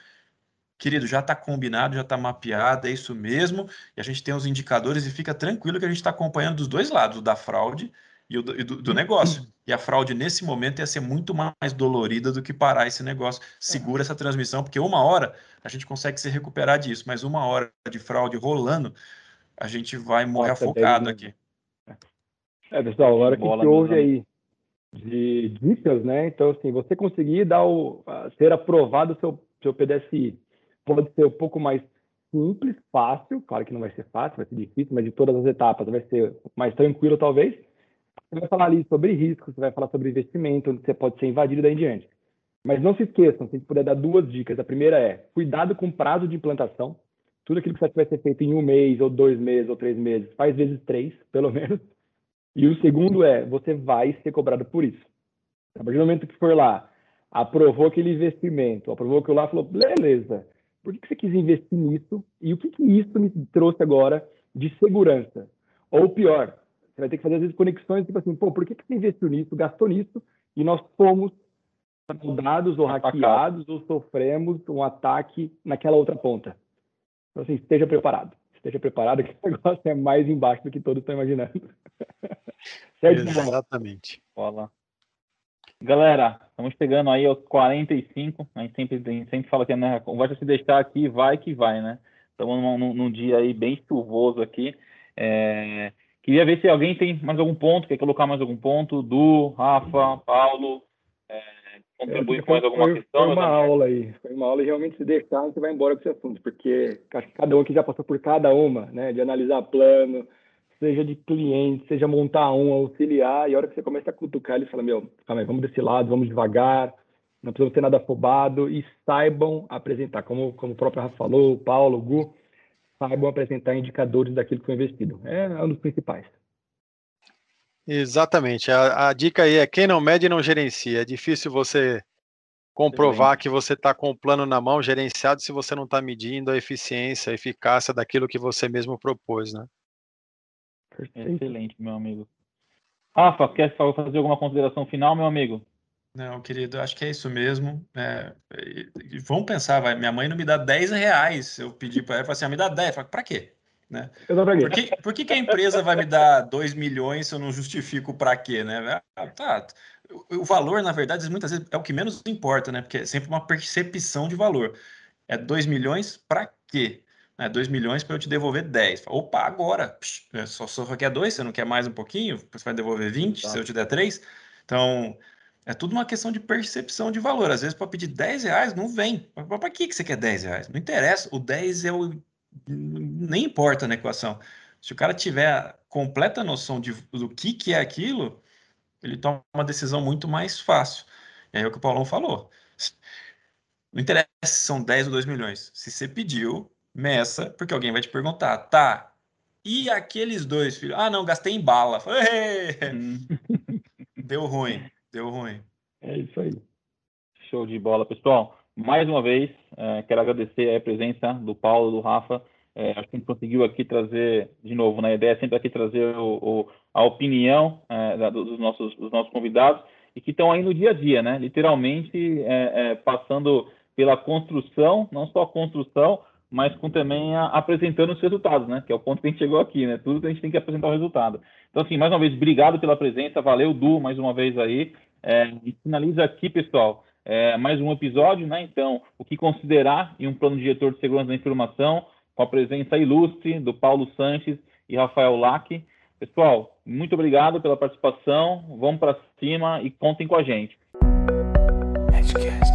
Querido, já está combinado, já está mapeado, é isso mesmo. E a gente tem os indicadores e fica tranquilo que a gente está acompanhando dos dois lados, o da fraude e o do, e do, do negócio. E a fraude, nesse momento, ia ser muito mais dolorida do que parar esse negócio. Segura essa transmissão, porque uma hora a gente consegue se recuperar disso, mas uma hora de fraude rolando, a gente vai morrer Nossa, afogado aqui. É, pessoal, agora que ouve aí de dicas, né? Então, assim, você conseguir dar o, ser aprovado o seu, seu PDSI pode ser um pouco mais simples, fácil, claro que não vai ser fácil, vai ser difícil, mas de todas as etapas vai ser mais tranquilo, talvez. Você vai falar ali sobre risco, você vai falar sobre investimento, onde você pode ser invadido daí em diante. Mas não se esqueçam, se a gente puder dar duas dicas. A primeira é cuidado com o prazo de implantação. Tudo aquilo que vai ser feito em um mês, ou dois meses, ou três meses, faz vezes três, pelo menos. E o segundo é, você vai ser cobrado por isso. A partir do momento que for lá, aprovou aquele investimento, aprovou aquilo lá, falou, beleza, por que você quis investir nisso? E o que, que isso me trouxe agora de segurança? Ou pior, você vai ter que fazer, às vezes, conexões, tipo assim, pô, por que, que você investiu nisso, gastou nisso, e nós fomos mudados ou hackeados ou sofremos um ataque naquela outra ponta? Então, assim, esteja preparado esteja preparado, que o negócio é mais embaixo do que todos estão imaginando. certo? Exatamente. Bola. Galera, estamos chegando aí aos 45. A gente sempre, a gente sempre fala que né, conversa se deixar aqui, vai que vai, né? Estamos num, num dia aí bem chuvoso aqui. É... Queria ver se alguém tem mais algum ponto, quer colocar mais algum ponto. Du, Rafa, Paulo, é, contribuir com mais alguma foi, questão? Foi uma aula aí, foi uma aula e realmente se deixar, você vai embora com esse assunto, porque cada um aqui já passou por cada uma, né? De analisar plano, seja de cliente, seja montar um, auxiliar, e a hora que você começa a cutucar, ele fala, meu, calma aí, vamos desse lado, vamos devagar, não precisamos ter nada afobado, e saibam apresentar, como, como o próprio Rafa falou, o Paulo, o Gu, saibam apresentar indicadores daquilo que foi investido. É um dos principais. Exatamente. A, a, dica aí é quem não mede não gerencia. É difícil você comprovar que você está com o plano na mão gerenciado se você não está medindo a eficiência, a eficácia daquilo que você mesmo propôs, né? Excelente, meu amigo. Rafa, quer fazer alguma consideração final, meu amigo? Não, querido, acho que é isso mesmo. É, vamos pensar, vai, minha mãe não me dá 10 reais. Eu pedi para ela, ela assim, ah, me dá 10. Para quê? Né? Por, que, por que, que, a empresa vai me dar 2 milhões se eu não justifico para quê? Né? Ah, tá. O, valor, na verdade, muitas vezes é o que menos importa, né? Porque é sempre uma percepção de valor. É 2 milhões para quê? É 2 milhões para eu te devolver 10. Opa, agora. Psh, só, só quer 2, você não quer mais um pouquinho? Você vai devolver 20 tá. se eu te der 3? Então, é tudo uma questão de percepção de valor. Às vezes, para pedir 10 reais, não vem. Para que, você quer 10 reais? Não interessa. O 10 é o nem importa na equação. Se o cara tiver completa noção de, do que, que é aquilo, ele toma uma decisão muito mais fácil. É o que o Paulão falou. Não interessa se são 10 ou 2 milhões. Se você pediu, meça, porque alguém vai te perguntar, tá, e aqueles dois filhos? Ah, não, gastei em bala. Hum. Deu ruim, deu ruim. É isso aí. Show de bola, pessoal mais uma vez, é, quero agradecer a presença do Paulo, do Rafa. É, acho que a gente conseguiu aqui trazer, de novo, na né, ideia é sempre aqui trazer o, o, a opinião é, dos, nossos, dos nossos convidados e que estão aí no dia a dia, né? Literalmente passando pela construção, não só a construção, mas com também a, apresentando os resultados, né? Que é o ponto que a gente chegou aqui, né? Tudo a gente tem que apresentar o resultado. Então, assim, mais uma vez, obrigado pela presença, valeu, Du, mais uma vez aí. É, e finaliza aqui, pessoal, é, mais um episódio, né? Então, o que considerar em um plano diretor de segurança da informação, com a presença ilustre do Paulo Sanches e Rafael Lack. Pessoal, muito obrigado pela participação. Vamos para cima e contem com a gente. Edcast.